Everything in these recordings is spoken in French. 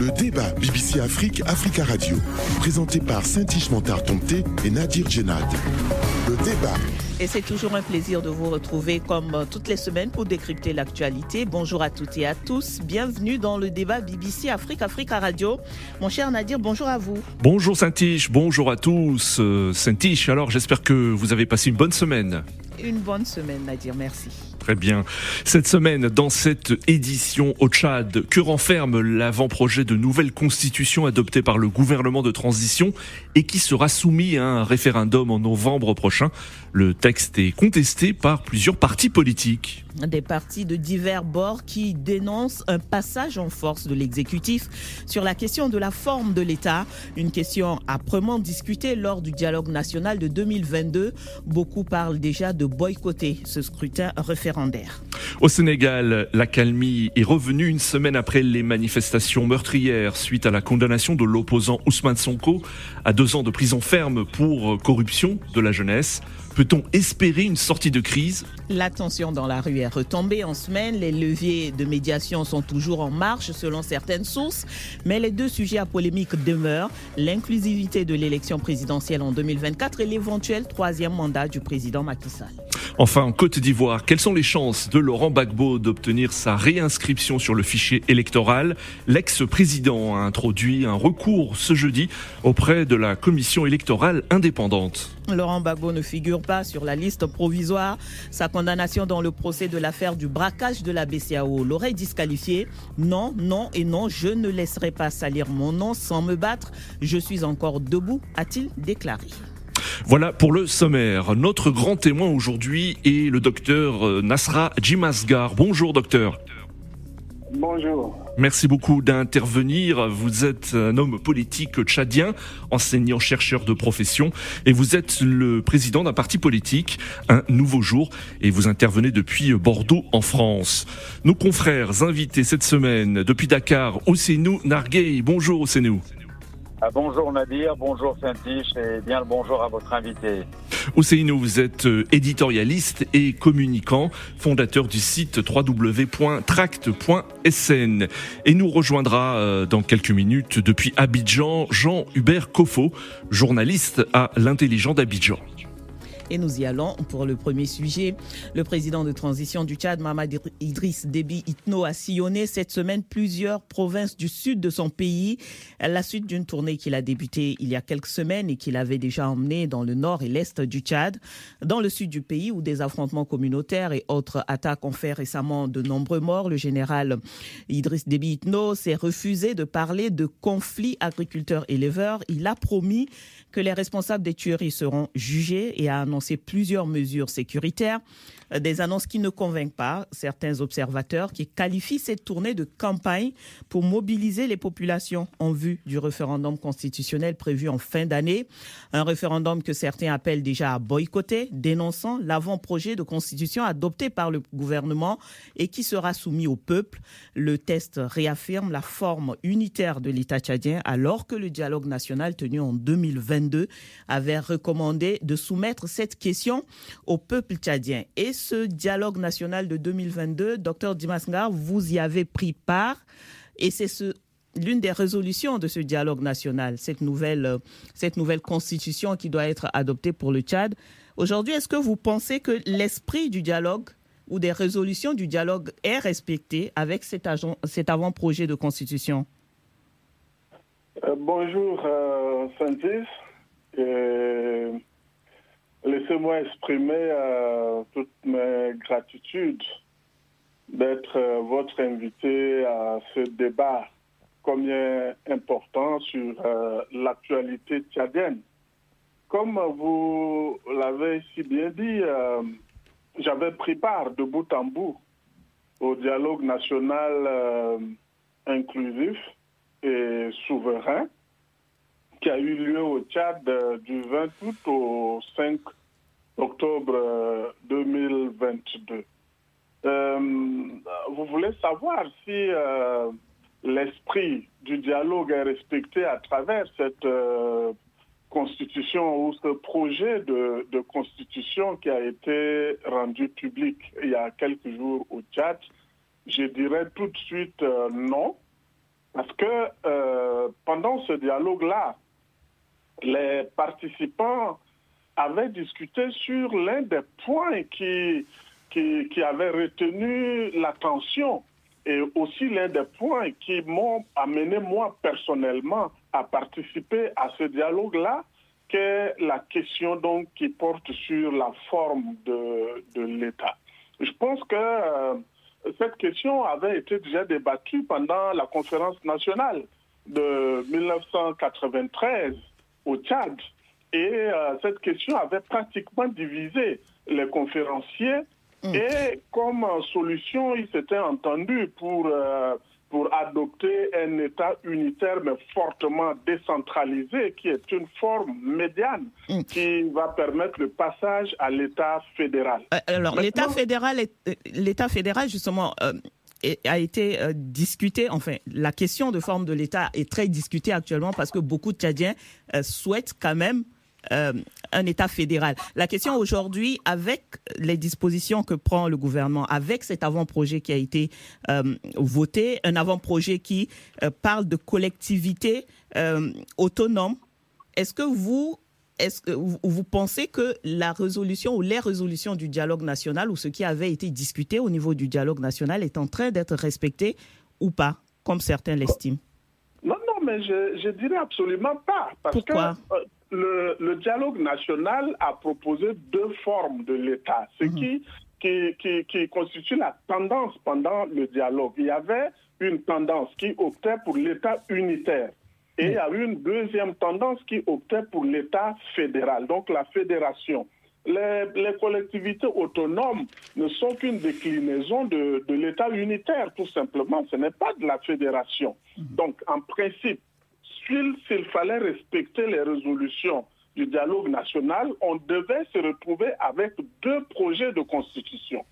Le débat BBC Afrique, Africa Radio, présenté par Saint-Ish Montard Tomté et Nadir Djenad. Le débat. Et c'est toujours un plaisir de vous retrouver comme toutes les semaines pour décrypter l'actualité. Bonjour à toutes et à tous. Bienvenue dans le débat BBC Afrique, Africa Radio. Mon cher Nadir, bonjour à vous. Bonjour Saint-Ish, bonjour à tous. Euh, Saint-Ish, alors j'espère que vous avez passé une bonne semaine. Une bonne semaine, Nadir, merci. Très bien. Cette semaine, dans cette édition au Tchad, que renferme l'avant-projet de nouvelle constitution adoptée par le gouvernement de transition et qui sera soumis à un référendum en novembre prochain? Le texte est contesté par plusieurs partis politiques. Des partis de divers bords qui dénoncent un passage en force de l'exécutif sur la question de la forme de l'État, une question âprement discutée lors du dialogue national de 2022. Beaucoup parlent déjà de boycotter ce scrutin référendaire. Au Sénégal, la calmie est revenue une semaine après les manifestations meurtrières suite à la condamnation de l'opposant Ousmane Sonko à deux ans de prison ferme pour corruption de la jeunesse. Peut-on espérer une sortie de crise La tension dans la rue est retombée en semaine. Les leviers de médiation sont toujours en marche selon certaines sources. Mais les deux sujets à polémique demeurent l'inclusivité de l'élection présidentielle en 2024 et l'éventuel troisième mandat du président Macky Sall. Enfin, en Côte d'Ivoire, quelles sont les chances de Laurent Gbagbo d'obtenir sa réinscription sur le fichier électoral? L'ex-président a introduit un recours ce jeudi auprès de la commission électorale indépendante. Laurent Gbagbo ne figure pas sur la liste provisoire. Sa condamnation dans le procès de l'affaire du braquage de la BCAO l'aurait disqualifié. Non, non et non, je ne laisserai pas salir mon nom sans me battre. Je suis encore debout, a-t-il déclaré. Voilà pour le sommaire. Notre grand témoin aujourd'hui est le docteur euh, Nasra Jimasgar. Bonjour docteur. Bonjour. Merci beaucoup d'intervenir. Vous êtes un homme politique tchadien, enseignant-chercheur de profession, et vous êtes le président d'un parti politique, Un Nouveau Jour, et vous intervenez depuis Bordeaux en France. Nos confrères invités cette semaine depuis Dakar, Ousenou Narguey. Bonjour Ousenou. Ah, bonjour Nadir, bonjour Saint-Tiche et bien le bonjour à votre invité. Ousseinou, vous êtes euh, éditorialiste et communicant, fondateur du site www.tract.sn. Et nous rejoindra euh, dans quelques minutes depuis Abidjan Jean-Hubert Kofo, journaliste à l'intelligent d'Abidjan. Et nous y allons pour le premier sujet. Le président de transition du Tchad, Mamad Idriss Déby Itno, a sillonné cette semaine plusieurs provinces du sud de son pays à la suite d'une tournée qu'il a débutée il y a quelques semaines et qu'il avait déjà emmenée dans le nord et l'est du Tchad. Dans le sud du pays, où des affrontements communautaires et autres attaques ont fait récemment de nombreux morts, le général Idriss Déby Itno s'est refusé de parler de conflits agriculteurs-éleveurs. Il a promis que les responsables des tueries seront jugés et a annoncé plusieurs mesures sécuritaires. Euh, des annonces qui ne convainquent pas certains observateurs qui qualifient cette tournée de campagne pour mobiliser les populations en vue du référendum constitutionnel prévu en fin d'année. Un référendum que certains appellent déjà à boycotter, dénonçant l'avant-projet de constitution adopté par le gouvernement et qui sera soumis au peuple. Le test réaffirme la forme unitaire de l'État tchadien alors que le dialogue national tenu en 2022 avait recommandé de soumettre cette question au peuple tchadien. Et ce dialogue national de 2022, docteur Dimasngar, vous y avez pris part et c'est ce, l'une des résolutions de ce dialogue national, cette nouvelle, cette nouvelle constitution qui doit être adoptée pour le Tchad. Aujourd'hui, est-ce que vous pensez que l'esprit du dialogue ou des résolutions du dialogue est respecté avec cet, avant-projet de constitution? Euh, Bonjour, euh. Euh, Laissez-moi exprimer euh, toute mes gratitudes d'être euh, votre invité à ce débat combien important sur euh, l'actualité tchadienne. Comme vous l'avez si bien dit, j'avais pris part de bout en bout au dialogue national inclusif et souverain qui a eu lieu au Tchad du 20 août au 5 octobre 2022. Euh, vous voulez savoir si euh, l'esprit du dialogue est respecté à travers cette euh, constitution ou ce projet de, de, constitution qui a été rendu public il y a quelques jours au Tchad? Je dirais tout de suite non. Parce que euh, pendant ce dialogue-là, les participants avaient discuté sur l'un des points qui, qui, avait retenu l'attention et aussi l'un des points qui m'ont amené moi personnellement à participer à ce dialogue-là, qu'est la question donc qui porte sur la forme de, de l'État. Je pense que euh, cette question avait été déjà débattue pendant la conférence nationale de 1993 au Tchad. Et euh, cette question avait pratiquement divisé les conférenciers. Et comme solution, ils s'étaient entendus pour, euh, pour adopter un État unitaire mais fortement décentralisé, qui est une forme médiane qui va permettre le passage à l'État fédéral. Euh, alors, l'État fédéral, euh, l'État fédéral, justement, euh, a été euh, discuté. Enfin, la question de forme de l'État est très discutée actuellement parce que beaucoup de Tchadiens euh, souhaitent quand même euh, un État fédéral. La question aujourd'hui, avec les dispositions que prend le gouvernement, avec cet avant-projet qui a été euh, voté, un avant-projet qui euh, parle de collectivité autonome, est-ce que vous est-ce que vous, vous pensez que la résolution ou les résolutions du dialogue national ou ce qui avait été discuté au niveau du dialogue national est en train d'être respecté ou pas, comme certains l'estiment? Non, non, mais je, je dirais absolument pas. Parce Pourquoi? que euh, le, le dialogue national a proposé deux formes de l'État, ce qui, qui, qui, qui constitue la tendance pendant le dialogue. Il y avait une tendance qui optait pour l'État unitaire. Et il y a eu une deuxième tendance qui optait pour l'État fédéral, donc la fédération. Les, les collectivités autonomes ne sont qu'une déclinaison de, de l'État unitaire, tout simplement. Ce n'est pas de la fédération. Donc, en principe, s'il s'il fallait respecter les résolutions du dialogue national, on devait se retrouver avec deux projets de constitution.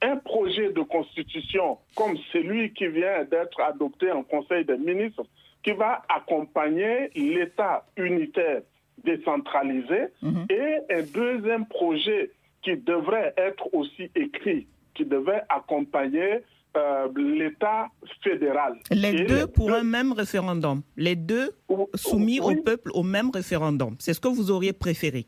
Un projet de constitution comme celui qui vient d'être adopté en Conseil des ministres, qui va accompagner l'État unitaire décentralisé, et un deuxième projet qui devrait être aussi écrit, qui devait accompagner euh, l'État fédéral. Les deux les pour deux- un même référendum. Les deux Ou- soumis oui. au peuple au même référendum. C'est ce que vous auriez préféré.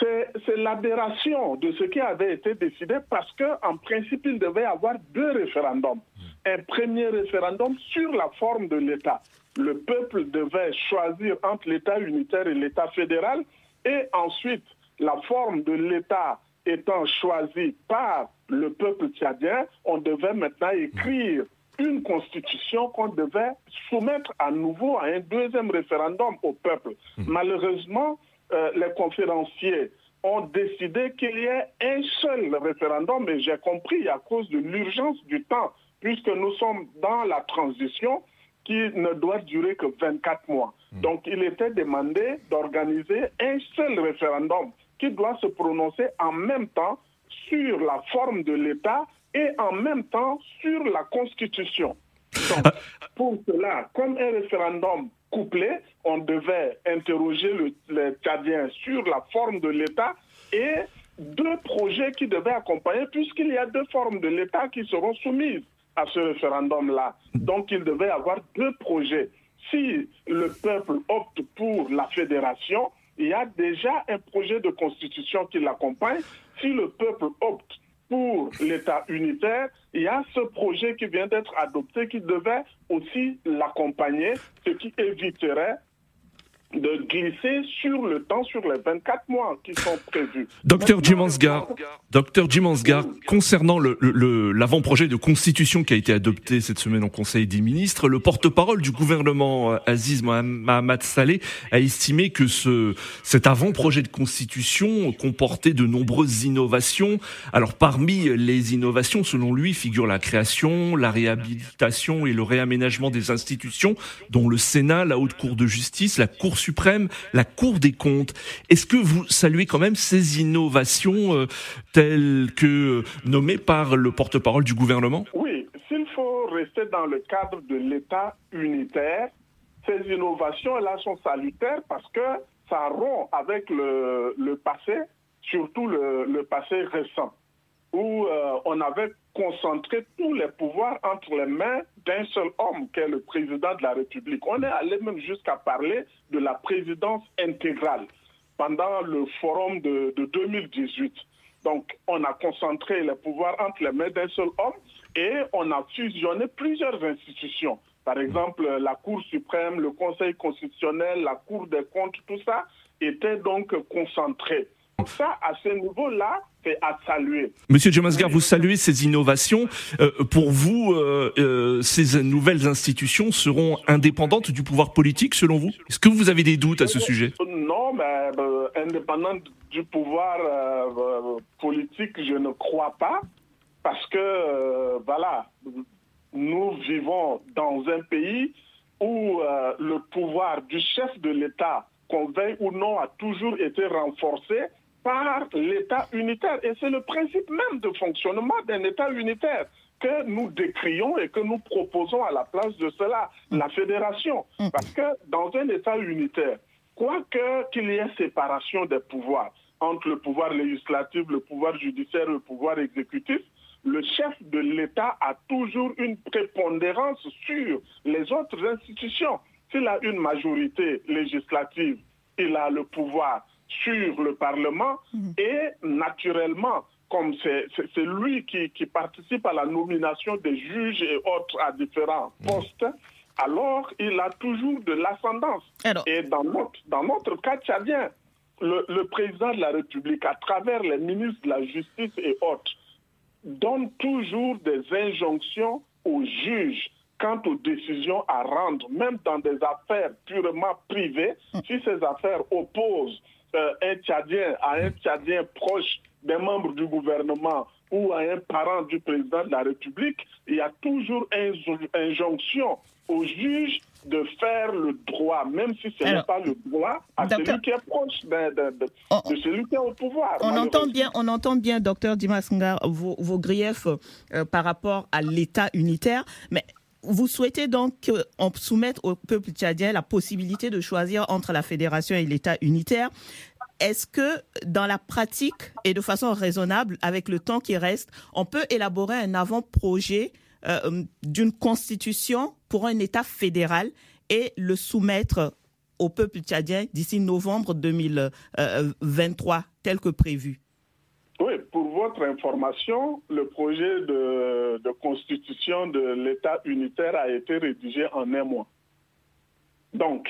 C'est l'aberration de ce qui avait été décidé parce qu'en principe, il devait y avoir deux référendums. Un premier référendum sur la forme de l'État. Le peuple devait choisir entre l'État unitaire et l'État fédéral et ensuite, la forme de l'État étant choisie par le peuple tchadien, on devait maintenant écrire une constitution qu'on devait soumettre à nouveau à un deuxième référendum au peuple. Malheureusement, euh, les conférenciers ont décidé qu'il y ait un seul référendum, et j'ai compris à cause de l'urgence du temps, puisque nous sommes dans la transition qui ne doit durer que 24 mois. Donc il était demandé d'organiser un seul référendum qui doit se prononcer en même temps sur la forme de l'État et en même temps sur la Constitution. Donc, pour cela, comme un référendum couplé, on devait interroger le, les Tchadiens sur la forme de l'État et deux projets qui devaient accompagner, puisqu'il y a deux formes de l'État qui seront soumises à ce référendum-là. Donc, il devait y avoir deux projets. Si le peuple opte pour la fédération, il y a déjà un projet de constitution qui l'accompagne. Si le peuple opte pour l'État unitaire, il y a ce projet qui vient d'être adopté qui devait aussi l'accompagner, ce qui éviterait de glisser sur le temps, sur les 24 mois qui sont prévus. Docteur Jim Maintenant, Ansgar, Docteur concernant le- le- le- l'avant-projet de constitution qui a été adopté cette semaine en Conseil des ministres, le porte-parole du gouvernement euh, Aziz Mohamed Saleh a estimé que ce, cet avant-projet de constitution comportait de nombreuses innovations. Alors parmi les innovations, selon lui, figurent la création, la réhabilitation et le réaménagement des institutions, dont le Sénat, la Haute Cour de justice, la Cour suprême, la Cour des comptes. Est-ce que vous saluez quand même ces innovations euh, telles que euh, nommées par le porte-parole du gouvernement? Oui, s'il faut rester dans le cadre de l'État unitaire, ces innovations-là sont salutaires parce que ça rompt avec le, passé, surtout le passé récent, où euh, on avait concentrer tous les pouvoirs entre les mains d'un seul homme, qui est le président de la République. On est allé même jusqu'à parler de la présidence intégrale pendant le forum de, de 2018. Donc, on a concentré les pouvoirs entre les mains d'un seul homme et on a fusionné plusieurs institutions. Par exemple, la Cour suprême, le Conseil constitutionnel, la Cour des comptes, tout ça était donc concentré. Ça, à ce niveau-là, c'est à saluer. Monsieur Jamasgar, vous saluez ces innovations. Euh, pour vous, euh, euh, ces nouvelles institutions seront indépendantes du pouvoir politique, selon vous? Est-ce que vous avez des doutes à ce sujet? Non, mais indépendantes du pouvoir politique, je ne crois pas. Parce que, voilà, nous vivons dans un pays où le pouvoir du chef de l'État, qu'on veuille ou non, a toujours été renforcé par l'État unitaire. Et c'est le principe même de fonctionnement d'un État unitaire que nous décrions et que nous proposons à la place de cela, la fédération. Mm. Parce que dans un État unitaire, quoique qu'il y ait séparation des pouvoirs entre le pouvoir législatif, le pouvoir judiciaire et le pouvoir exécutif, le chef de l'État a toujours une prépondérance sur les autres institutions. S'il a une majorité législative, il a le pouvoir sur le Parlement mhm. et naturellement, comme c'est lui qui, qui, participe à la nomination des juges et autres à différents mhm. postes, alors il a toujours de l'ascendance. Et dans notre, dans notre cas tchadien, le, le, président de la République, à travers les ministres de la Justice et autres, donne toujours des injonctions aux juges quant aux décisions à rendre, même dans des affaires purement privées, mhm. si ces affaires opposent euh, un Tchadien à un Tchadien proche des membres du gouvernement ou à un parent du président de la République, il y a toujours une injonction au juge de faire le droit, même si ce n'est pas le droit, à celui qui est proche de, celui qui est au pouvoir. On entend bien, on entend bien, docteur Dimas Ngar, vos, vos griefs euh, par rapport à l'État unitaire, mais vous souhaitez donc qu'on soumette au peuple tchadien la possibilité de choisir entre la fédération et l'État unitaire. Est-ce que dans la pratique et de façon raisonnable, avec le temps qui reste, on peut élaborer un avant-projet euh, d'une constitution pour un État fédéral et le soumettre au peuple tchadien d'ici novembre 2023, tel que prévu? Votre information, le projet de, constitution de l'État unitaire a été rédigé en un mois. Donc,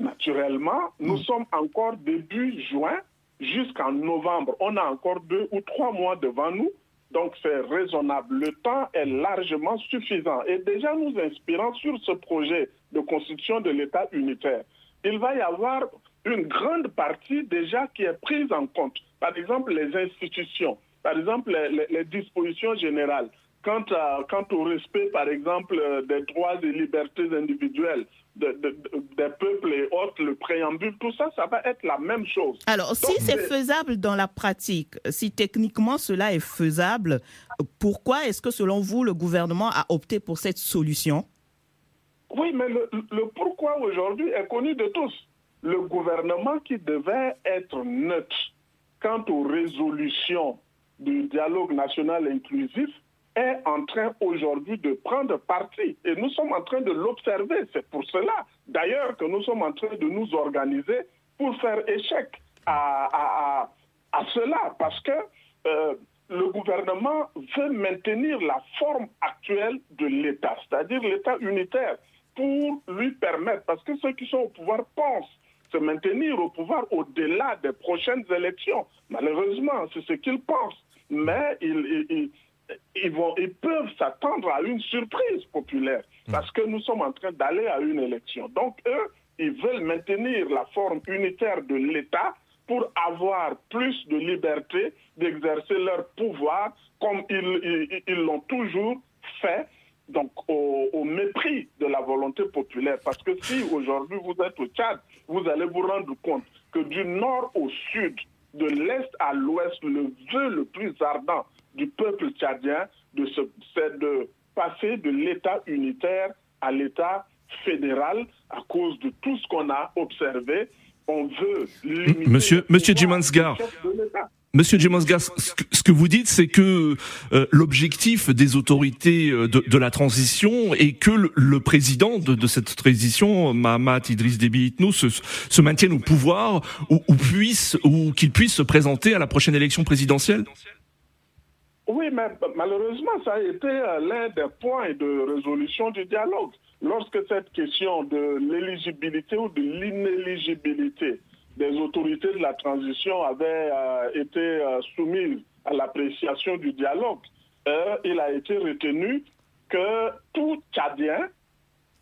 naturellement, nous mm. sommes encore début juin jusqu'en novembre. On a encore deux ou trois mois devant nous. Donc, c'est raisonnable. Le temps est largement suffisant. Et déjà, nous inspirons sur ce projet de constitution de l'État unitaire. Il va y avoir une grande partie déjà qui est prise en compte. Par exemple, les institutions, par exemple, les, dispositions générales. Quant, à, quant, au respect, par exemple, des droits et libertés individuelles des peuples et autres, le préambule, tout ça, ça va être la même chose. Alors, si c'est faisable dans la pratique, si techniquement cela est faisable, pourquoi est-ce que, selon vous, le gouvernement a opté pour cette solution? Oui, mais le, le pourquoi aujourd'hui est connu de tous le gouvernement qui devait être neutre quant aux résolutions du dialogue national inclusif est en train aujourd'hui de prendre parti. Et nous sommes en train de l'observer. C'est pour cela, d'ailleurs, que nous sommes en train de nous organiser pour faire échec à, à, cela. Parce que euh, le gouvernement veut maintenir la forme actuelle de l'État, c'est-à-dire l'État unitaire, pour lui permettre, parce que ceux qui sont au pouvoir pensent se maintenir au pouvoir au-delà des prochaines élections. Malheureusement, c'est ce qu'ils pensent. Mais ils, ils, vont, ils peuvent s'attendre à une surprise populaire hmm. parce que nous sommes en train d'aller à une élection. Donc, eux, ils veulent maintenir la forme unitaire de l'État pour avoir plus de liberté d'exercer leur pouvoir comme ils l'ont toujours fait donc au, mépris de la volonté populaire. Parce que si aujourd'hui vous êtes au Tchad, vous allez vous rendre compte que du nord au sud, de l'est à l'ouest, le vœu le plus ardent du peuple tchadien, c'est de passer de l'État unitaire à l'État fédéral à cause de tout ce qu'on a observé. On veut limiter Monsieur, Monsieur Jimansgar, Monsieur Jemansgar, ce que vous dites, c'est que euh, l'objectif des autorités euh, de, la transition est que le, président de, cette transition, Mahamat Idriss Déby Itno, se, maintienne au pouvoir ou, puisse ou qu'il puisse se présenter à la prochaine élection présidentielle? Oui, mais malheureusement, ça a été euh, l'un des points de résolution du dialogue. Lorsque cette question de l'éligibilité ou de l'inéligibilité des autorités de la transition avait euh, été euh, soumises à l'appréciation du dialogue, euh, il a été retenu que tout Tchadien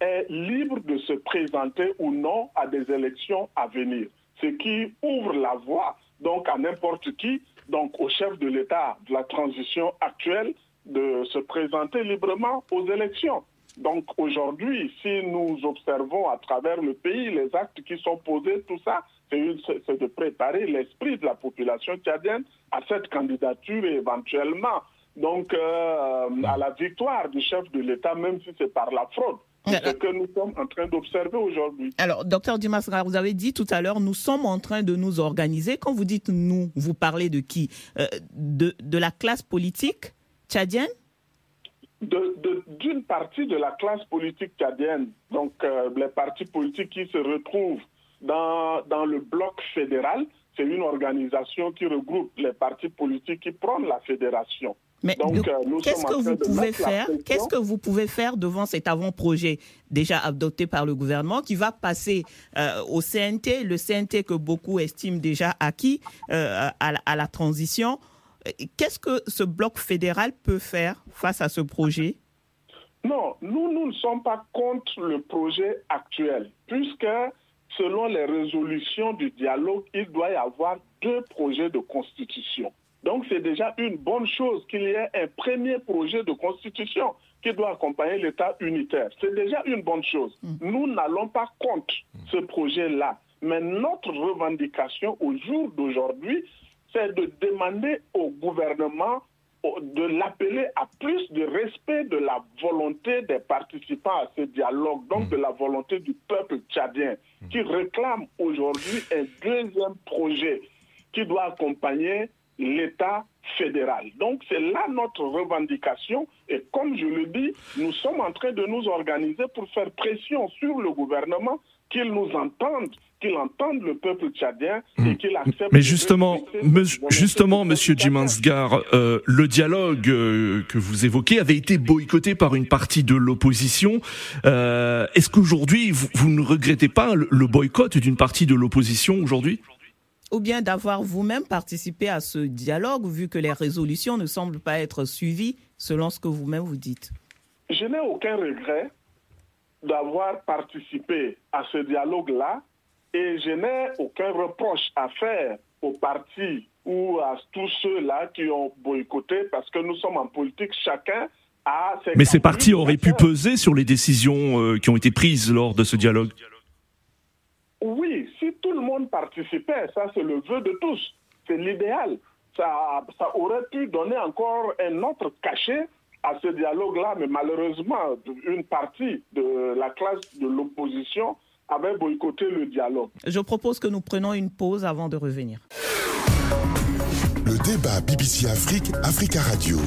est libre de se présenter ou non à des élections à venir, ce qui ouvre la voie donc à n'importe qui, donc au chef de l'État de la transition actuelle, de se présenter librement aux élections. Donc aujourd'hui, si nous observons à travers le pays les actes qui sont posés, tout ça, c'est de préparer l'esprit de la population tchadienne à cette candidature et éventuellement donc euh, à la victoire du chef de l'État, même si c'est par la fraude. C'est ce que nous sommes en train d'observer aujourd'hui. Alors, docteur Dimas, vous avez dit tout à l'heure, nous sommes en train de nous organiser. Quand vous dites nous, vous parlez de qui? Euh, de, de la classe politique tchadienne? D'une partie de la classe politique tchadienne, donc euh, les partis politiques qui se retrouvent dans, dans le bloc fédéral, c'est une organisation qui regroupe les partis politiques qui prennent la fédération. Mais euh, qu'est-ce que vous pouvez faire? Qu'est-ce que vous pouvez faire devant cet avant-projet déjà adopté par le gouvernement qui va passer euh, au CNT, le CNT que beaucoup estiment déjà acquis à, à, la transition? Qu'est-ce que ce bloc fédéral peut faire face à ce projet? Non, nous, nous ne sommes pas contre le projet actuel, puisque selon les résolutions du dialogue, il doit y avoir deux projets de constitution. Donc c'est déjà une bonne chose qu'il y ait un premier projet de constitution qui doit accompagner l'État unitaire. C'est déjà une bonne chose. Mm. Nous n'allons pas contre ce projet-là. Mais notre revendication au jour d'aujourd'hui, c'est de demander au gouvernement de l'appeler à plus de respect de la volonté des participants à ce dialogue, donc de la volonté du peuple tchadien, qui réclame aujourd'hui un deuxième projet qui doit accompagner l'État fédéral. Donc c'est là notre revendication et comme je le dis, nous sommes en train de nous organiser pour faire pression sur le gouvernement qu'il nous entende qu'il entende le peuple tchadien et hmm. qu'il accepte. Mais justement, justement, Monsieur Jimansgar, euh, le dialogue euh, que vous évoquez avait été boycotté par une partie de l'opposition. Euh, est-ce qu'aujourd'hui, vous, ne regrettez pas le, boycott d'une partie de l'opposition aujourd'hui? Ou bien d'avoir vous-même participé à ce dialogue, vu que les résolutions ne semblent pas être suivies selon ce que vous-même vous dites? Je n'ai aucun regret d'avoir participé à ce dialogue-là et je n'ai aucun reproche à faire aux partis ou à tous ceux-là qui ont boycotté parce que nous sommes en politique, chacun a ses Mais ces partis auraient pu peser sur les décisions euh, qui ont été prises lors de ce dialogue. Oui, si tout le monde participait, ça c'est le vœu de tous, c'est l'idéal. Ça, ça aurait pu donner encore un autre cachet à ce dialogue-là, mais malheureusement, une partie de la classe de l'opposition avait boycotté le dialogue. Je propose que nous prenions une pause avant de revenir. Le débat BBC Afrique, Africa Radio.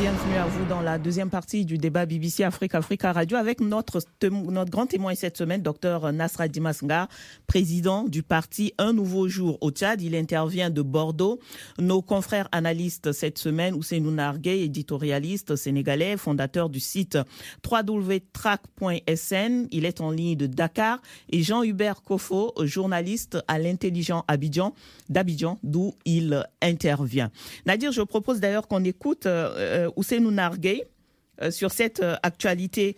Bienvenue à vous dans la deuxième partie du débat BBC Afrique Africa Radio avec notre, notre grand témoin cette semaine, Dr Nasra Dimasngar, président du parti Un Nouveau Jour au Tchad. Il intervient de Bordeaux. Nos confrères analystes cette semaine, Ousseinou Nargué, éditorialiste sénégalais, fondateur du site www.track.sn. Il est en ligne de Dakar. Et Jean-Hubert Kofo, journaliste à l'intelligent Abidjan, d'Abidjan, d'où il intervient. Nadir, je propose d'ailleurs qu'on écoute euh, Ousseinou Nargué euh, sur cette euh, actualité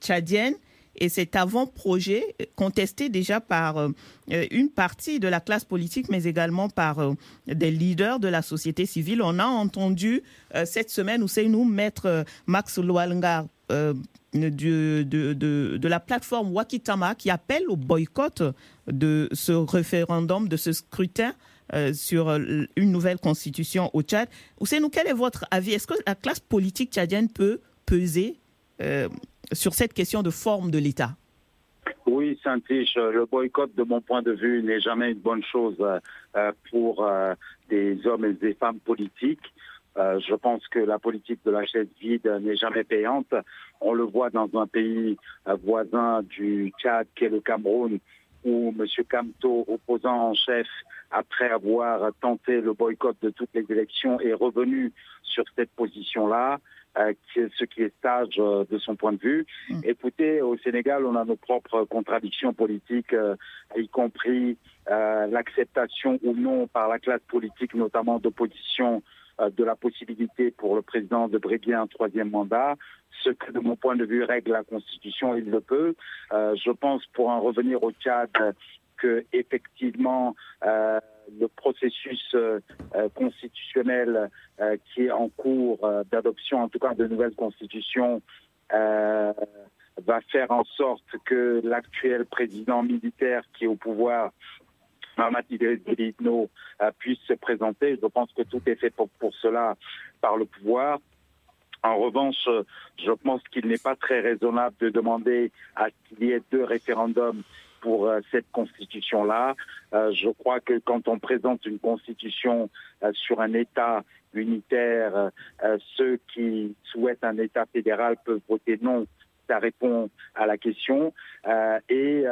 tchadienne et cet avant-projet contesté déjà par une partie de la classe politique, mais également par des leaders de la société civile. On a entendu cette semaine Ousseinou mettre Max Loalngar de, de, de, la plateforme Wakitama qui appelle au boycott de ce référendum, de ce scrutin euh, sur euh, une nouvelle constitution au Tchad. Ousseinou, quel est votre avis? Est-ce que la classe politique tchadienne peut peser euh, sur cette question de forme de l'État? Oui, Saint-Tiche, le boycott, de mon point de vue, n'est jamais une bonne chose pour des hommes et des femmes politiques. je pense que la politique de la chaise vide n'est jamais payante. On le voit dans un pays voisin du Tchad, qui est le Cameroun, où M. Kamto, opposant en chef, après avoir tenté le boycott de toutes les élections, est revenu sur cette position-là, euh, ce qui est sage euh, de son point de vue. Mm. Écoutez, au Sénégal, on a nos propres contradictions politiques, euh, y compris l'acceptation ou non par la classe politique, notamment d'opposition, de la possibilité pour le président de briguer un troisième mandat, ce que de mon point de vue règle la Constitution, il le peut. je pense, pour en revenir au Tchad, que effectivement euh, le processus euh, euh, constitutionnel qui est en cours d'adoption, en tout cas de nouvelles constitutions, va faire en sorte que l'actuel président militaire qui est au pouvoir Mahamat Idriss puisse se présenter. Je pense que tout est fait pour, cela par le pouvoir. En revanche, je pense qu'il n'est pas très raisonnable de demander à qu'il y ait deux référendums pour euh, cette constitution-là. Euh, je crois que quand on présente une constitution euh, sur un État unitaire, ceux qui souhaitent un État fédéral peuvent voter non ça répond à la question. et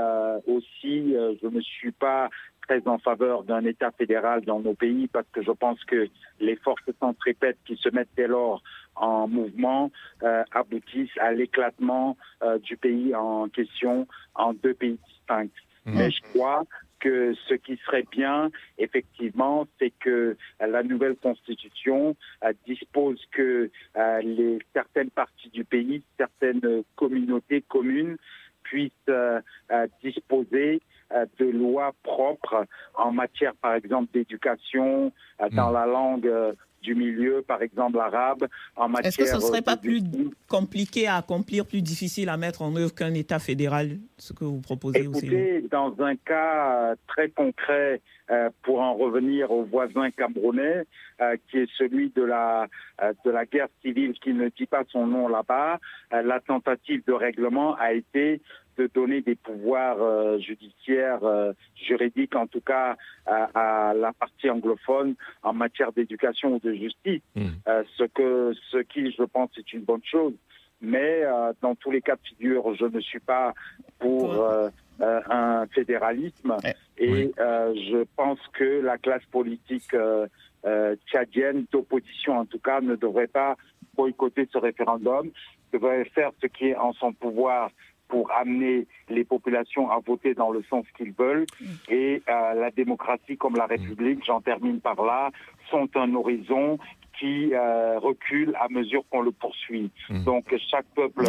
aussi, je ne suis pas très en faveur d'un État fédéral dans nos pays parce que je pense que les forces centripètes qui se mettent dès lors en mouvement aboutissent à l'éclatement du pays en question en deux pays Mhm. Mais je crois que ce qui serait bien, effectivement, c'est que la nouvelle constitution euh, dispose que euh, les, certaines parties du pays, certaines communautés communes puissent euh, disposer de lois propres en matière, par exemple, d'éducation, dans mhm. la langue du milieu, par exemple arabe, en matière. Est-ce que ce ne serait pas plus compliqué à accomplir, plus difficile à mettre en œuvre qu'un État fédéral, ce que vous proposez Écoutez, dans un cas euh, très concret, euh, pour en revenir au voisin camerounais, euh, qui est celui de la, de la guerre civile qui ne dit pas son nom là-bas, la tentative de règlement a été de donner des pouvoirs euh, judiciaires, euh, juridiques en tout cas, à, la partie anglophone en matière d'éducation ou de justice, mmh. euh, ce, que, ce qui, je pense, est une bonne chose. Mais dans tous les cas de figure, je ne suis pas pour un fédéralisme. Et je pense que la classe politique tchadienne, d'opposition en tout cas, ne devrait pas boycotter ce référendum, devrait faire ce qui est en son pouvoir pour amener les populations à voter dans le sens qu'ils veulent. Mm. Et euh, la démocratie comme la République, j'en termine par là, sont un horizon qui euh, recule à mesure qu'on le poursuit. Mm. Donc chaque peuple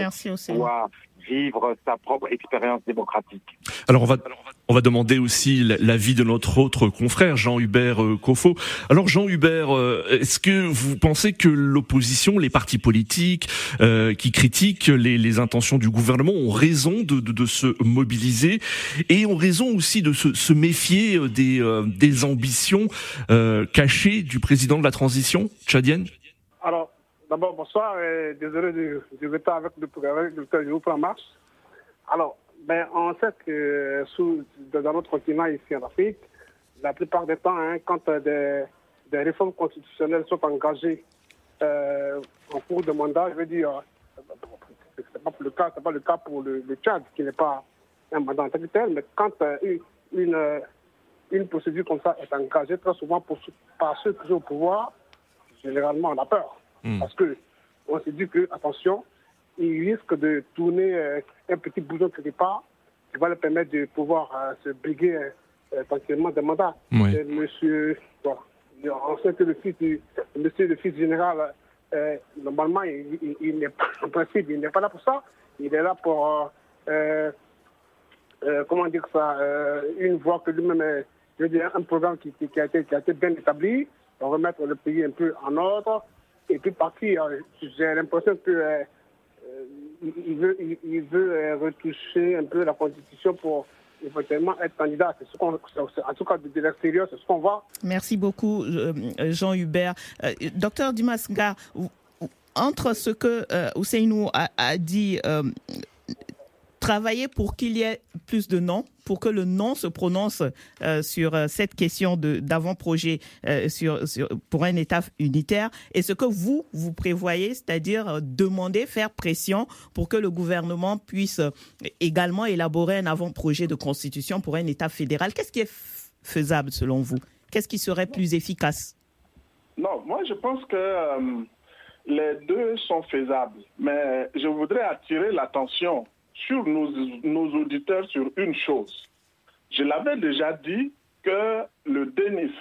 doit vivre sa propre expérience démocratique. Alors on va on va demander aussi l'avis de notre autre confrère Jean-Hubert euh, Coffo. Alors Jean-Hubert, euh, est-ce que vous pensez que l'opposition, les partis politiques euh, qui critiquent les, les, intentions du gouvernement ont raison de, de, de, se mobiliser et ont raison aussi de se, se méfier des, des ambitions cachées du président de la transition tchadienne Alors d'abord bonsoir et désolé de, de avec le, avec le, groupe en marche. Alors ben, on sait que sous, dans notre continent ici en Afrique, la plupart des temps, hein, quand des, des, réformes constitutionnelles sont engagées euh, en cours de mandat, je veux dire, c'est pas le cas, c'est pas le cas pour le, Tchad, qui n'est pas un mandat en tant que tel, mais quand euh, une, une, procédure comme ça est engagée, très souvent pour, par ceux qui sont au pouvoir, généralement on a peur. Hmm. Parce que on se dit que, attention, il risque de tourner euh, un petit bouton quelque part qui va le permettre de pouvoir euh, se briguer euh, tranquillement des mandats. monsieur, bon, on sait que le fils du, monsieur le fils général, normalement, il, il, en principe, il n'est pas là pour ça. Il est là pour, comment dire ça, une voie que lui-même, je veux dire, un programme qui, qui, a été, qui a été bien établi, pour remettre le pays un peu en ordre. Et puis, parti, j'ai l'impression que il veut, il, veut euh, retoucher un peu la Constitution pour éventuellement être candidat. Ce en tout cas, de, l'extérieur, c'est ce qu'on voit. Merci beaucoup, euh, Jean Hubert. Euh, docteur Dumas entre ce que Ousseinou a, dit travailler pour qu'il y ait plus de noms, pour que le non se prononce euh, sur euh, cette question d'avant-projet euh, sur, pour un État unitaire. Et ce que vous, vous prévoyez, c'est-à-dire demander, faire pression pour que le gouvernement puisse également élaborer un avant-projet de constitution pour un État fédéral. Qu'est-ce qui est faisable selon vous? Qu'est-ce qui serait plus efficace? Non, moi je pense que les deux sont faisables. Mais je voudrais attirer l'attention sur nos, nos, auditeurs sur une chose. Je l'avais déjà dit que le DENIS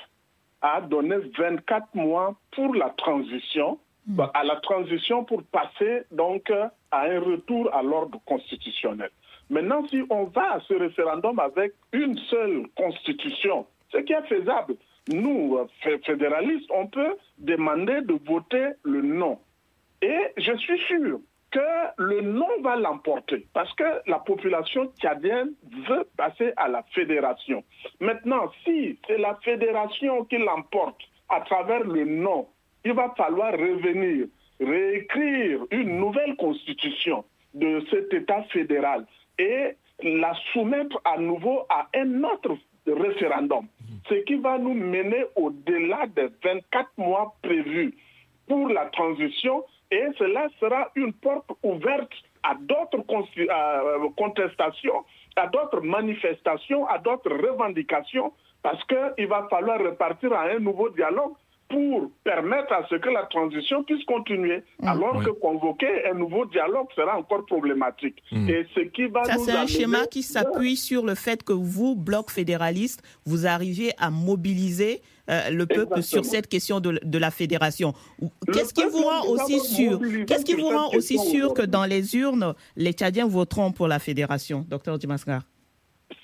a donné 24 mois pour la transition, hmm. à la transition pour passer donc à un retour à l'ordre constitutionnel. Maintenant, si on va à ce référendum avec une seule constitution, ce qui est faisable, nous, fédéralistes, on peut demander de voter le non. Et je suis sûr que le non va l'emporter parce que la population tchadienne veut passer à la fédération. Maintenant, si c'est la fédération qui l'emporte à travers le non, il va falloir revenir, réécrire une nouvelle constitution de cet État fédéral et la soumettre à nouveau à un autre référendum, ce qui va nous mener au-delà des 24 mois prévus pour la transition et cela sera une porte ouverte à d'autres euh, contestations, à d'autres manifestations, à d'autres revendications, parce qu'il va falloir repartir à un nouveau dialogue pour permettre à ce que la transition puisse continuer, mm. alors que convoquer un nouveau dialogue sera encore problématique. Mm. Et ce qui va Ça, c'est un schéma qui s'appuie sur le fait que vous, Bloc fédéraliste, vous arrivez à mobiliser euh, le peuple sur cette question de, de la fédération. Qu'est-ce qui vous rend aussi sûr Qu'est-ce qui vous rend aussi sûr que dans les urnes, les Tchadiens voteront pour la fédération, docteur Dimascar?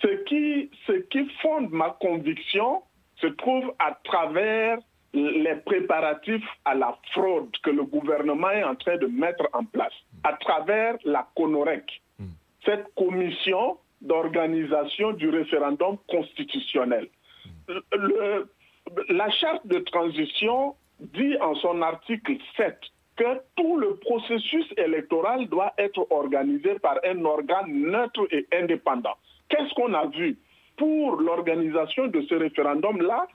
Ce qui, ce qui fonde ma conviction se trouve à travers les préparatifs à la fraude que le gouvernement est en train de mettre en place à travers la CONOREC, hmm. cette commission d'organisation du référendum constitutionnel. La charte de transition dit en son article 7 que tout le processus électoral doit être organisé par un organe neutre et indépendant. Qu'est-ce qu'on a vu? Pour l'organisation de ce référendum-là,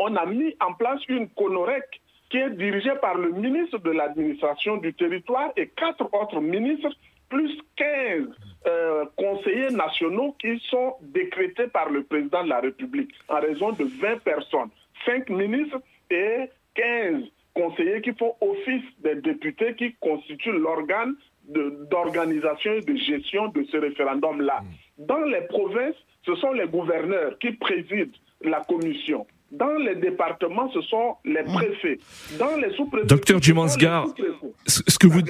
on a mis en place une CONOREC qui est dirigée par le ministre de l'administration du territoire et quatre autres ministres, plus 15 euh, conseillers nationaux qui sont décrétés par le président de la République en raison de 20 personnes, 5 ministres et 15 conseillers qui font office des députés qui constituent l'organe d'organisation et de gestion de ce référendum-là. Mm. Dans les provinces, ce sont les gouverneurs qui président la commission. Dans les départements, ce sont les préfets. Dans les sous-préfets. Docteur Jumansgar, ce que vous.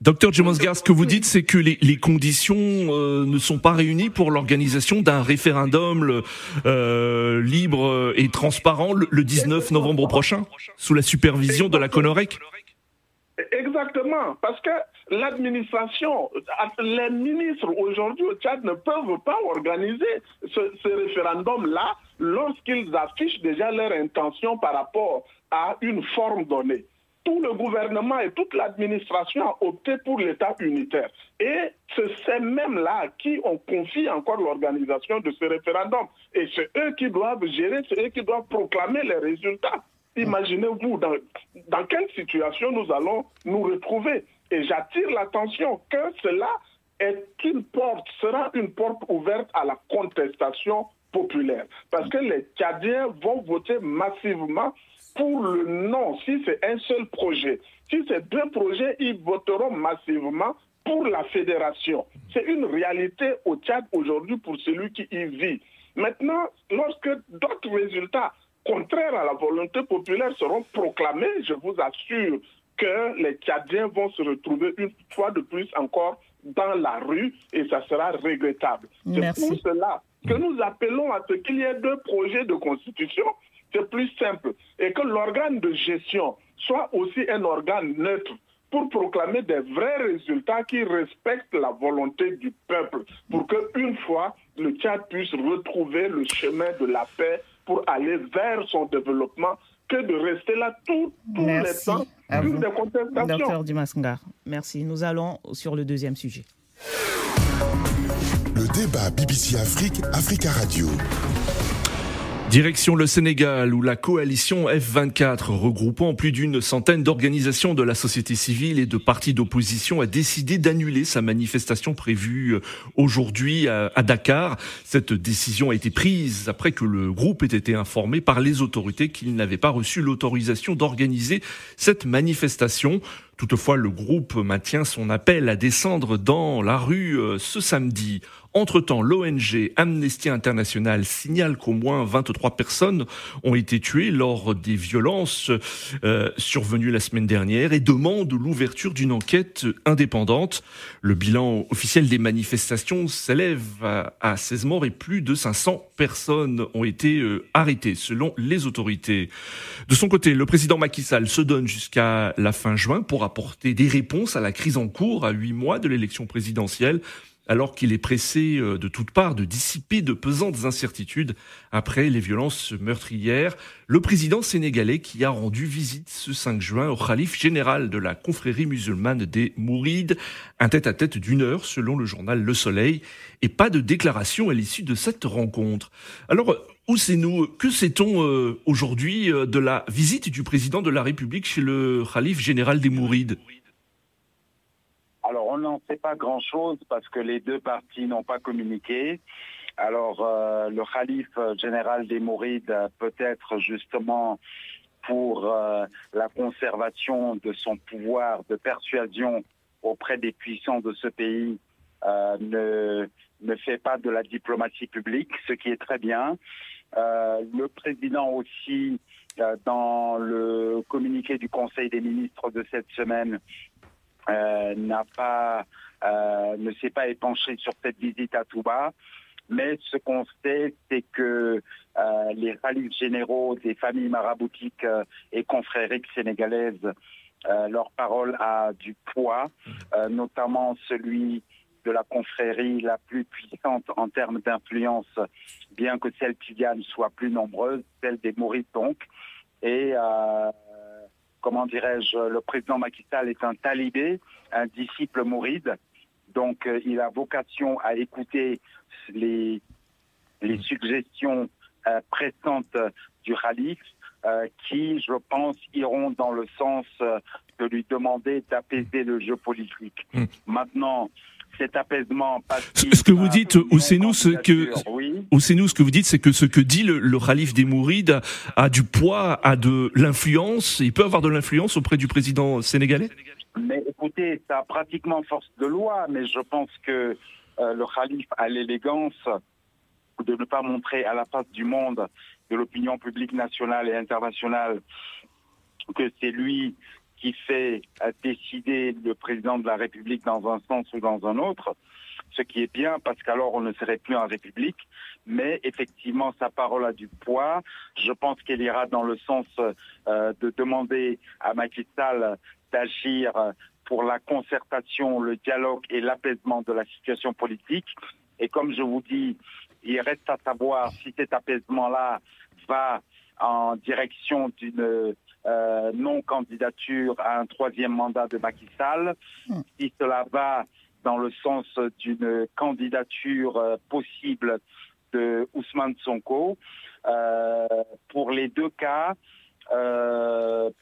Docteur ce que vous dites, c'est que les, les conditions euh, ne sont pas réunies pour l'organisation d'un référendum euh, libre et transparent le, 19 novembre prochain, sous la supervision de la CONOREC? Exactement, parce que l'administration, les ministres aujourd'hui au Tchad ne peuvent pas organiser ce, ce référendum-là lorsqu'ils affichent déjà leur intention par rapport à une forme donnée. Tout le gouvernement et toute l'administration ont opté pour l'État unitaire. Et c'est ces mêmes-là qui ont confié encore l'organisation de ce référendum. Et c'est eux qui doivent gérer, c'est eux qui doivent proclamer les résultats. Imaginez-vous dans, dans quelle situation nous allons nous retrouver. Et j'attire l'attention que cela est une porte, sera une porte ouverte à la contestation populaire. Parce que les Tchadiens vont voter massivement pour le non, si c'est un seul projet. Si c'est deux projets, ils voteront massivement pour la fédération. C'est une réalité au Tchad aujourd'hui pour celui qui y vit. Maintenant, lorsque d'autres résultats contraires à la volonté populaire seront proclamés, je vous assure que les Tchadiens vont se retrouver une fois de plus encore dans la rue et ça sera regrettable. C'est pour cela que nous appelons à ce qu'il y ait deux projets de constitution. C'est plus simple. Et que l'organe de gestion soit aussi un organe neutre pour proclamer des vrais résultats qui respectent la volonté du peuple, pour qu'une fois, le Tchad puisse retrouver le chemin de la paix pour aller vers son développement que de rester là tout, les temps des contestations. Docteur Dumasngar, merci. Nous allons sur le deuxième sujet. Le débat BBC Afrique, Africa Radio. Direction le Sénégal où la coalition F24 regroupant plus d'une centaine d'organisations de la société civile et de partis d'opposition a décidé d'annuler sa manifestation prévue euh, aujourd'hui à Dakar. Cette décision a été prise après que le groupe ait été informé par les autorités qu'il n'avait pas reçu l'autorisation d'organiser cette manifestation. Toutefois, le groupe maintient son appel à descendre dans la rue euh, ce samedi. Entre-temps, l'ONG Amnesty International signale qu'au moins 23 personnes ont été tuées lors des violences euh, survenues la semaine dernière et demande l'ouverture d'une enquête indépendante. Le bilan officiel des manifestations s'élève à, 16 morts et plus de 500 personnes ont été euh, arrêtées selon les autorités. De son côté, le président Macky Sall se donne jusqu'à la fin juin pour apporter des réponses à la crise en cours à huit mois de l'élection présidentielle alors qu'il est pressé euh, de toutes parts de dissiper de pesantes incertitudes après les violences meurtrières. Le président sénégalais qui a rendu visite ce 5 juin au calife général de la confrérie musulmane des Mourides, un tête-à-tête d'une heure selon le journal Le Soleil, et pas de déclaration à l'issue de cette rencontre. Alors, où c'est nous Que sait-on euh, aujourd'hui euh, de la visite du président de la République chez le calife général des Mourides? Alors, on n'en sait pas grand-chose parce que les deux parties n'ont pas communiqué. Alors, euh, le calife général des Mourides, peut-être justement pour la conservation de son pouvoir de persuasion auprès des puissants de ce pays, ne, ne fait pas de la diplomatie publique, ce qui est très bien. Le président aussi, dans le communiqué du Conseil des ministres de cette semaine, euh, n'a pas, euh, ne s'est pas épanché sur cette visite à Touba. Mais ce qu'on sait, c'est que euh, les rallyes généraux des familles maraboutiques et confrériques sénégalaises, leur parole a du poids, notamment celui de la confrérie la plus puissante en termes d'influence, bien que celle qui gagne soit plus nombreuse, celle des Maurice donc. Et comment dirais-je, le président Macky Sall est un talibé, un disciple mouride. Donc, euh, il a vocation à écouter les, les suggestions euh, pressantes du Khalif, euh, qui, je pense, iront dans le sens de lui demander d'apaiser le jeu politique. Hmm. Maintenant, cet apaisement Ce que vous dites, ou c'est nous ce que, ou c'est nous ce que vous dites, c'est que ce que dit le, le Khalif des Mourides a du poids, a de l'influence, il peut avoir de l'influence auprès du président sénégalais? Mais écoutez, ça a pratiquement force de loi, mais je pense que euh, le Khalif a l'élégance de ne pas montrer à la face du monde, de l'opinion publique nationale et internationale, que c'est lui qui fait décider le président de la République dans un sens ou dans un autre, ce qui est bien parce qu'alors on ne serait plus en République, mais effectivement sa parole a du poids. Je pense qu'elle ira dans le sens euh, de demander à Macky Sall d'agir pour la concertation, le dialogue et l'apaisement de la situation politique. Et comme je vous dis, il reste à savoir si cet apaisement-là va en direction d'une euh, non-candidature à un troisième mandat de Macky Sall, hmm. si cela va dans le sens d'une candidature euh, possible de Ousmane Sonko. Euh, pour les deux cas,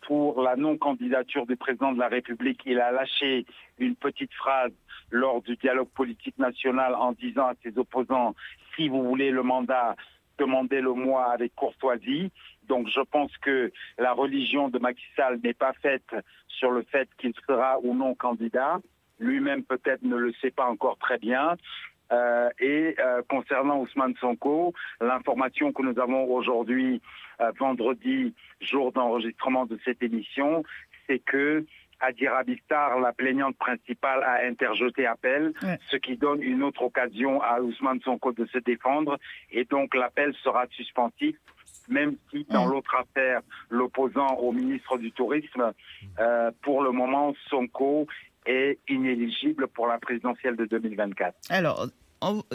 pour la non-candidature du président de la République, il a lâché une petite phrase lors du dialogue politique national en disant à ses opposants, si vous voulez le mandat, demandez-le moi avec courtoisie. Donc je pense que la religion de Macky Sall n'est pas faite sur le fait qu'il sera ou non candidat. Lui-même peut-être ne le sait pas encore très bien. Euh, et euh, concernant Ousmane Sonko, l'information que nous avons aujourd'hui, euh, vendredi, jour d'enregistrement de cette émission, c'est que Adira Bistar, la plaignante principale, a interjeté appel, ce qui donne une autre occasion à Ousmane Sonko de se défendre. Et donc l'appel sera suspensif même si dans l'autre affaire, l'opposant au ministre du Tourisme, euh, pour le moment, Sonko est inéligible pour la présidentielle de 2024. Alors,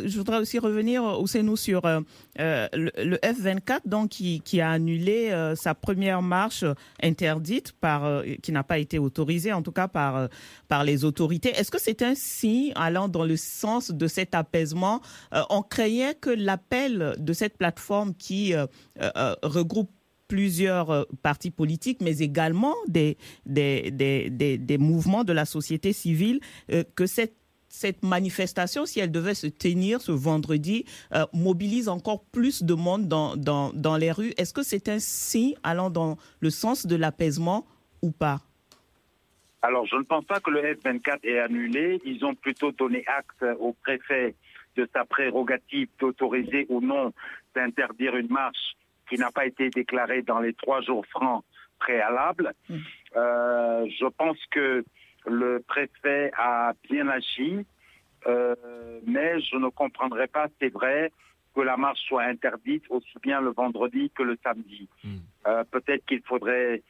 je voudrais aussi revenir, nous sur euh, le, F-24, donc qui, a annulé sa première marche interdite par, qui n'a pas été autorisée, en tout cas par par les autorités. Est-ce que c'est un signe allant dans le sens de cet apaisement? On craignait que l'appel de cette plateforme qui regroupe plusieurs euh, partis politiques, mais également des, des, des, des, mouvements de la société civile, euh, que cette cette manifestation, si elle devait se tenir ce vendredi, euh, mobilise encore plus de monde dans, dans, dans les rues. Est-ce que c'est un signe allant dans le sens de l'apaisement ou pas? Alors, je ne pense pas que le F-24 est annulé. Ils ont plutôt donné acte au préfet de sa prérogative d'autoriser ou non d'interdire une marche qui n'a pas été déclaré dans les trois jours francs préalables. Mm. Euh, je pense que le préfet a bien agi, euh, mais je ne comprendrai pas, c'est vrai, que la marche soit interdite aussi bien le vendredi que le samedi. Mm. Euh, peut-être qu'il faudrait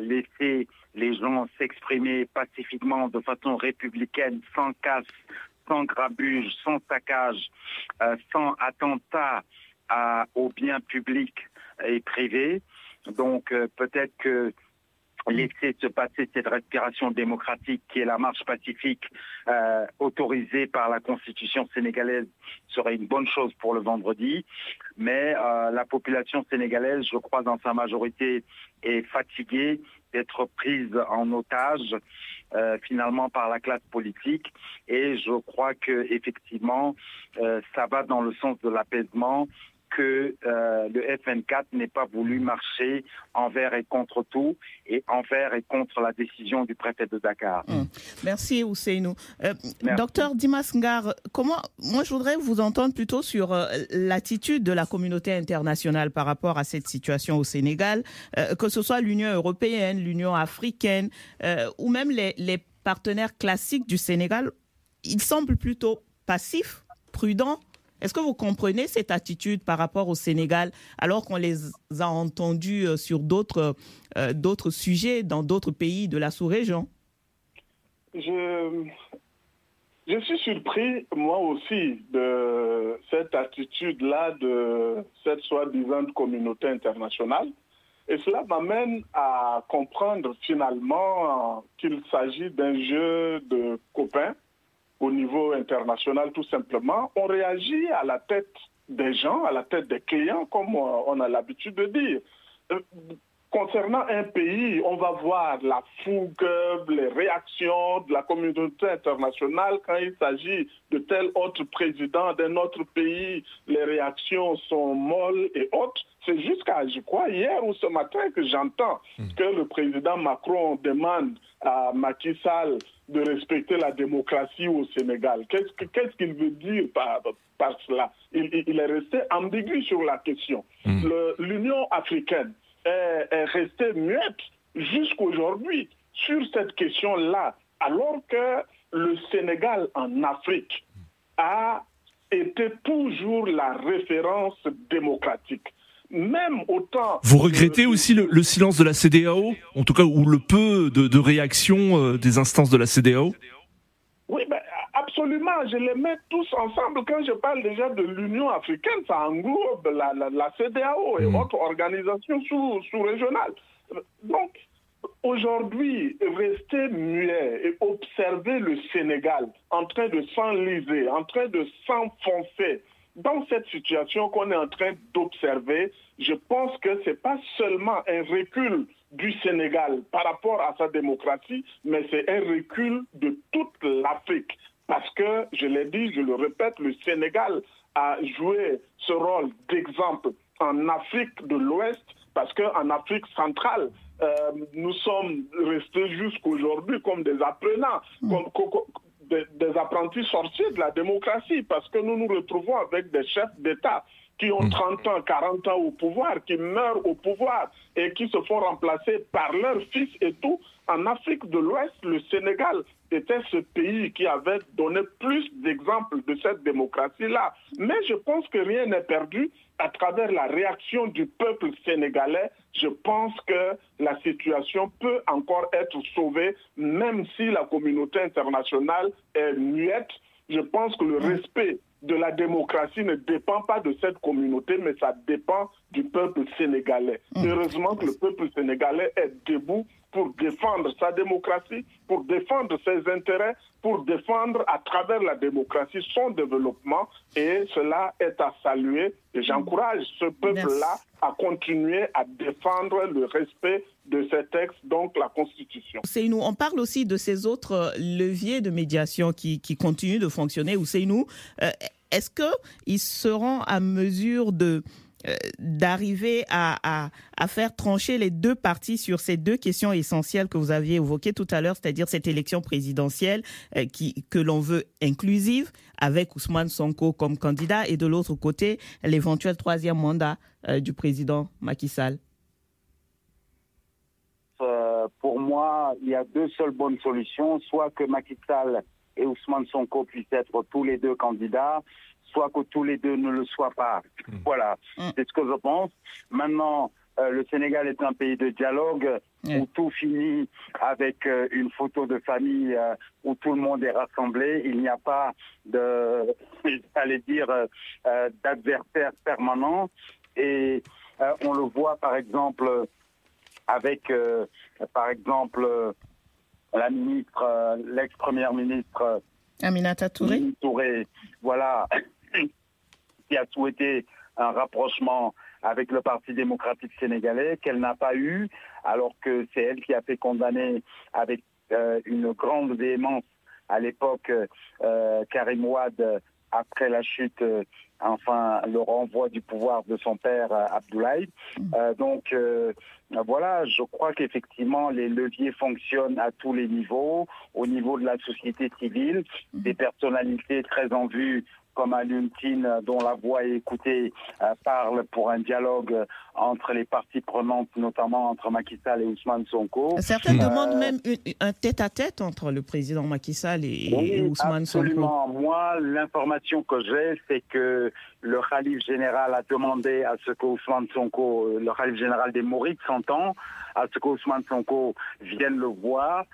laisser les gens s'exprimer pacifiquement de façon républicaine, sans casse, sans grabuge, sans saccage, sans attentat à, au bien public et privé. Donc euh, peut-être que laisser se passer cette respiration démocratique qui est la marche pacifique euh, autorisée par la constitution sénégalaise serait une bonne chose pour le vendredi. Mais euh, la population sénégalaise, je crois dans sa majorité, est fatiguée d'être prise en otage euh, finalement par la classe politique et je crois que effectivement ça va dans le sens de l'apaisement que euh, le F-24 n'ait pas voulu marcher envers et contre tout et envers et contre la décision du préfet de Dakar. Hum. Merci Ousseinou. Euh, docteur Dimas Ngar, comment, moi je voudrais vous entendre plutôt sur euh, l'attitude de la communauté internationale par rapport à cette situation au Sénégal, que ce soit l'Union européenne, l'Union africaine ou même les, les partenaires classiques du Sénégal. Ils semblent plutôt passifs, prudents est-ce que vous comprenez cette attitude par rapport au Sénégal alors qu'on les a entendus euh, sur d'autres euh, d'autres sujets dans d'autres pays de la sous-région? Je suis surpris, moi aussi, de cette attitude-là de cette soi-disant communauté internationale. Et cela m'amène à comprendre finalement qu'il s'agit d'un jeu de copains au niveau international tout simplement, on réagit à la tête des gens, à la tête des clients, comme on a l'habitude de dire. Concernant un pays, on va voir la fougue, les réactions de la communauté internationale quand il s'agit de tel autre président d'un autre pays. Les réactions sont molles et hautes. C'est jusqu'à, je crois, hier ou ce matin que j'entends hmm. que le président Macron demande à Macky Sall de respecter la démocratie au Sénégal. Qu'est-ce qu'il veut dire par, par cela? Il, est resté ambigu sur la question. Hmm. L'Union africaine est, est restée muette jusqu'aujourd'hui sur cette question-là, alors que le Sénégal en Afrique a été toujours la référence démocratique même autant. Vous regrettez aussi le, silence de la CDAO, en tout cas, ou le peu de, réaction euh, des instances de la CDAO Oui, ben, absolument. Je les mets tous ensemble. Quand je parle déjà de l'Union africaine, ça englobe la, la, CDAO et hmm. autres organisations sous-régionales. Donc, aujourd'hui, rester muet et observer le Sénégal en train de s'enliser, en train de s'enfoncer, dans cette situation qu'on est en train d'observer, je pense que ce n'est pas seulement un recul du Sénégal par rapport à sa démocratie, mais c'est un recul de toute l'Afrique. Parce que, je l'ai dit, je le répète, le Sénégal a joué ce rôle d'exemple en Afrique de l'Ouest, parce qu'en Afrique centrale, euh, nous sommes restés jusqu'aujourd'hui comme des apprenants, comme, des, apprentis sorciers de la démocratie, parce que nous nous retrouvons avec des chefs d'État qui ont 30 hmm. ans, 40 ans au pouvoir, qui meurent au pouvoir et qui se font remplacer par leurs fils et tout. En Afrique de l'Ouest, le Sénégal était ce pays qui avait donné plus d'exemples de cette démocratie-là. Mais je pense que rien n'est perdu à travers la réaction du peuple sénégalais, je pense que la situation peut encore être sauvée, même si la communauté internationale est muette. Je pense que le respect de la démocratie ne dépend pas de cette communauté, mais ça dépend du peuple sénégalais. Mmh. Heureusement que le peuple sénégalais est debout pour défendre sa démocratie, pour défendre ses intérêts, pour défendre à travers la démocratie son développement. Et cela est à saluer. Et j'encourage ce peuple-là à continuer à défendre le respect de ces textes, donc la Constitution. C'est nous. On parle aussi de ces autres leviers de médiation qui, qui continuent de fonctionner. Ou c'est nous. Euh, est-ce qu'ils seront à mesure de euh, d'arriver à, faire trancher les deux parties sur ces deux questions essentielles que vous aviez évoquées tout à l'heure, c'est-à-dire cette élection présidentielle euh, que l'on veut inclusive, avec Ousmane Sonko comme candidat, et de l'autre côté, l'éventuel troisième mandat euh, du président Macky Sall. Pour moi, il y a deux seules bonnes solutions, soit que Macky Sall et Ousmane Sonko puissent être tous les deux candidats, soit que tous les deux ne le soient pas. Hmm. Voilà, hmm. c'est ce que je pense. Maintenant, euh, le Sénégal est un pays de dialogue où tout finit avec euh, une photo de famille euh, où tout le monde est rassemblé. Il n'y a pas de, j'allais dire, d'adversaire permanent. Et on le voit par exemple avec, par exemple, la ministre, l'ex-première ministre Aminata Touré. Touré, voilà, qui a souhaité un rapprochement avec le Parti démocratique sénégalais, qu'elle n'a pas eu, alors que c'est elle qui a fait condamner avec euh, une grande véhémence à l'époque euh, Karim Ouad après la chute, euh, enfin le renvoi du pouvoir de son père Abdoulaye. Mm. donc voilà, je crois qu'effectivement les leviers fonctionnent à tous les niveaux, au niveau de la société civile, mm. des personnalités très en vue comme Aluntine, dont la voix est écoutée, euh, parle pour un dialogue entre les parties prenantes, notamment entre Macky Sall et Ousmane Sonko. Certains euh, demandent même un tête-à-tête entre le président Macky Sall et, Ousmane absolument. Moi, l'information que j'ai, c'est que le Khalif général a demandé à ce que Ousmane Sonko, euh, le Khalif général des Maurites, s'entend, à ce qu'Ousmane Sonko vienne le voir,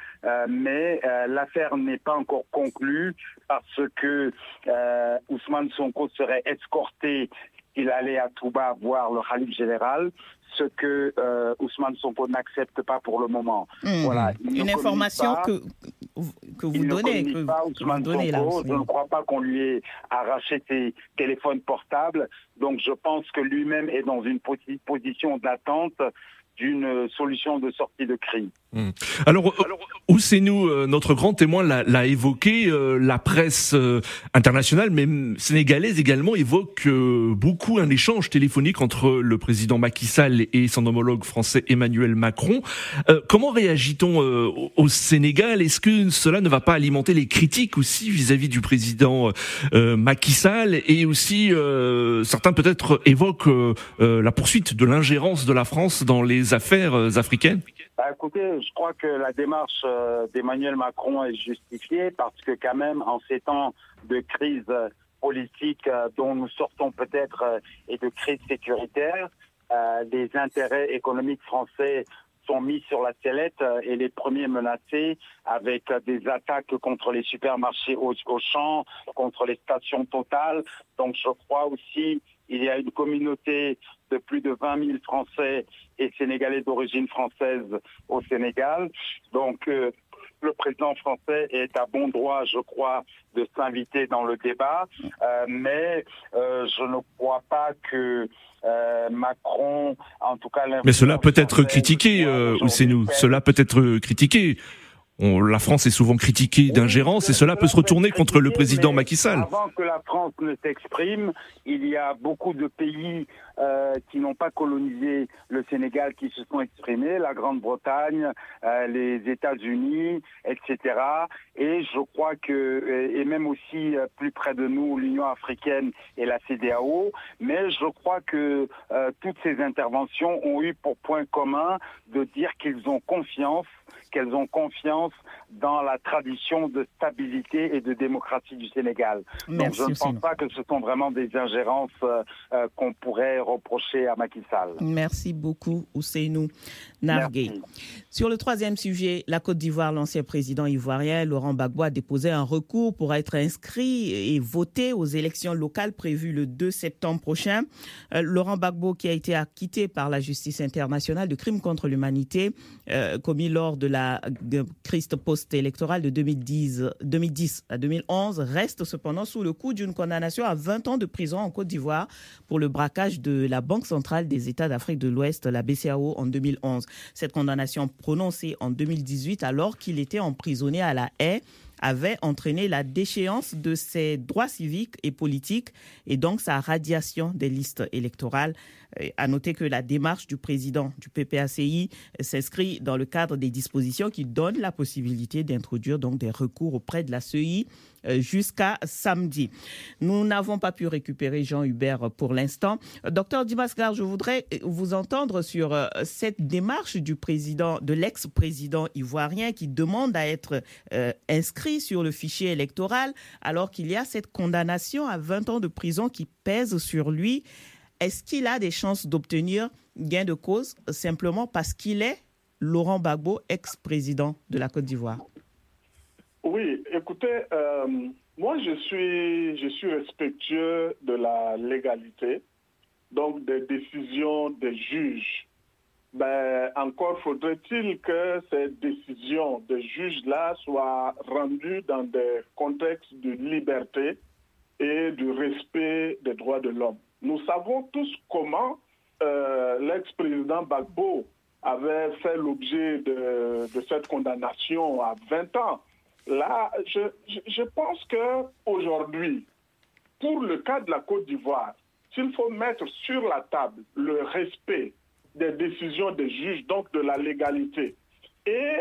mais l'affaire n'est pas encore conclue parce que Ousmane Sonko serait escorté il allait à Touba voir le Khalif général, ce que euh, Ousmane Sonko n'accepte pas pour le moment. Hmm. Voilà, Une information que, que vous donnez. Que, pas Ousmane Sonko. Là, je ne crois pas qu'on lui ait arraché ses téléphones portables. Donc je pense que lui-même est dans une position d'attente d'une solution de sortie de crise. Hmm. Alors, où c'est nous, euh, notre grand témoin l'a évoqué, euh, la presse euh, internationale, même sénégalaise également, évoque beaucoup un échange téléphonique entre le président Macky Sall et son homologue français Emmanuel Macron. comment réagit-on au Sénégal? Est-ce que cela ne va pas alimenter les critiques aussi vis-à-vis du président Macky Sall? Et aussi certains peut-être évoquent la poursuite de l'ingérence de la France dans les affaires africaines? Bah, écoutez, je crois que la démarche euh, d'Emmanuel Macron est justifiée parce que quand même, en ces temps de crise politique euh, dont nous sortons peut-être euh, et de crise sécuritaire, les intérêts économiques français sont mis sur la sellette et les premiers menacés avec des attaques contre les supermarchés au, champ, contre les stations totales. Donc je crois aussi il y a une communauté de plus de 20 000 Français et Sénégalais d'origine française au Sénégal. Donc, euh, le président français est à bon droit, je crois, de s'inviter dans le débat, euh, mais euh, je ne crois pas que Macron, en tout cas... Mais cela peut être critiqué, ou c'est nous, cela peut être critiqué la France est souvent critiquée d'ingérence et cela peut se retourner contre le président Macky Sall. Avant que la France ne s'exprime, il y a beaucoup de pays euh, qui n'ont pas colonisé le Sénégal qui se sont exprimés, la Grande-Bretagne, euh, les États-Unis, etc. Et je crois que, et même aussi euh, plus près de nous, l'Union africaine et la CDAO, mais je crois que toutes ces interventions ont eu pour point commun de dire qu'ils ont confiance qu'elles ont confiance dans la tradition de stabilité et de démocratie du Sénégal. Donc je ne pense pas que ce sont vraiment des ingérences euh, euh, qu'on pourrait reprocher à Macky Sall. Merci beaucoup, Ousseinou Nargué. Sur le troisième sujet, la Côte d'Ivoire, l'ancien président ivoirien Laurent Gbagbo a déposé un recours pour être inscrit et voté aux élections locales prévues le 2 septembre prochain. Euh, Laurent Gbagbo, qui a été acquitté par la justice internationale de crimes contre l'humanité commis lors de la crise post-électorale de 2010, 2010 à 2011, reste cependant sous le coup d'une condamnation à 20 ans de prison en Côte d'Ivoire pour le braquage de la Banque centrale des États d'Afrique de l'Ouest, la BCAO, en 2011. Cette condamnation prononcée en 2018 alors qu'il était emprisonné à la haie avait entraîné la déchéance de ses droits civiques et politiques et donc sa radiation des listes électorales. À noter que la démarche du président du PPACI s'inscrit dans le cadre des dispositions qui donnent la possibilité d'introduire donc des recours auprès de la CEI euh, jusqu'à samedi. Nous n'avons pas pu récupérer Jean Hubert pour l'instant. Docteur Dimascar, je voudrais vous entendre sur euh, cette démarche du président, de l'ex-président ivoirien qui demande à être euh, inscrit sur le fichier électoral alors qu'il y a cette condamnation à 20 ans de prison qui pèse sur lui. Est-ce qu'il a des chances d'obtenir gain de cause simplement parce qu'il est Laurent Gbagbo, ex-président de la Côte d'Ivoire? Oui, écoutez, euh, moi je suis, je suis respectueux de la légalité, donc des décisions des juges. Ben, encore faudrait-il que ces décisions des juges-là soient rendues dans des contextes de liberté et du respect des droits de l'homme. Nous savons tous comment euh, l'ex-président Bagbo avait fait l'objet de, cette condamnation à 20 ans. Là, je, pense qu'aujourd'hui, pour le cas de la Côte d'Ivoire, s'il faut mettre sur la table le respect des décisions des juges, donc de la légalité, et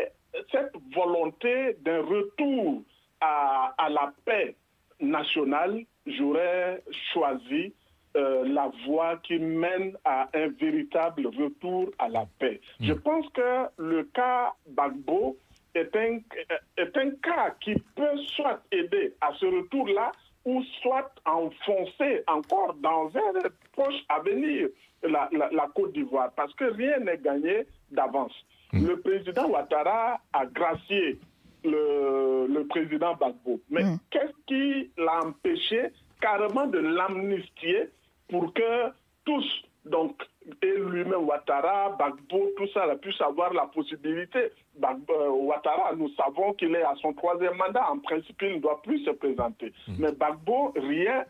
cette volonté d'un retour à, la paix nationale, j'aurais choisi euh, la voie qui mène à un véritable retour à la paix. Je hmm. pense que le cas Bagbo est un, est un cas qui peut soit aider à ce retour-là ou soit enfoncer encore dans un proche avenir la, la, Côte d'Ivoire, parce que rien n'est gagné d'avance. Mm. Le président Ouattara a gracié le, le président Bagbo. Mais mm. qu'est-ce qui l'a empêché carrément de l'amnistier pour que tous, donc et lui-même Ouattara, Bagbo, tout ça, a pu savoir la possibilité. Euh, Ouattara, nous savons qu'il est à son troisième mandat. En principe, il ne doit plus se présenter. Mmh. Mais Bagbo, rien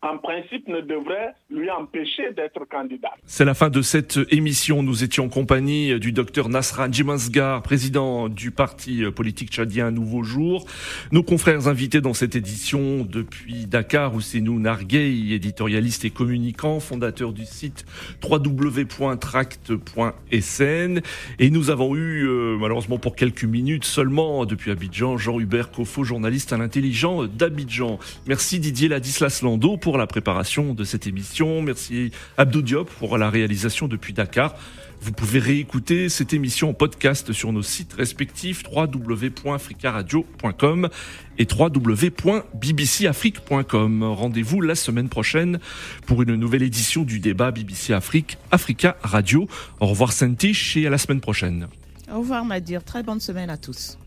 en principe, ne devrait lui empêcher d'être candidat. C'est la fin de cette émission. Nous étions en compagnie du docteur Nasra Djimansgar, président du parti politique tchadien Nouveau Jour. Nos confrères invités dans cette édition depuis Dakar, nous Narguey, éditorialiste et communicant, fondateur du site www.tract.sn. Et nous avons eu, euh, malheureusement pour quelques minutes seulement, depuis Abidjan, Jean-Hubert Kofo, journaliste à l'intelligent d'Abidjan. Merci Didier Ladislas Lando pour la préparation de cette émission. Merci Abdou Diop pour la réalisation depuis Dakar. Vous pouvez réécouter cette émission en podcast sur nos sites respectifs www.africaradio.com et www.bbcafrique.com. Rendez-vous la semaine prochaine pour une nouvelle édition du débat BBC Afrique Africa Radio. Au revoir Saint-Tiche et à la semaine prochaine. Au revoir Madir, très bonne semaine à tous.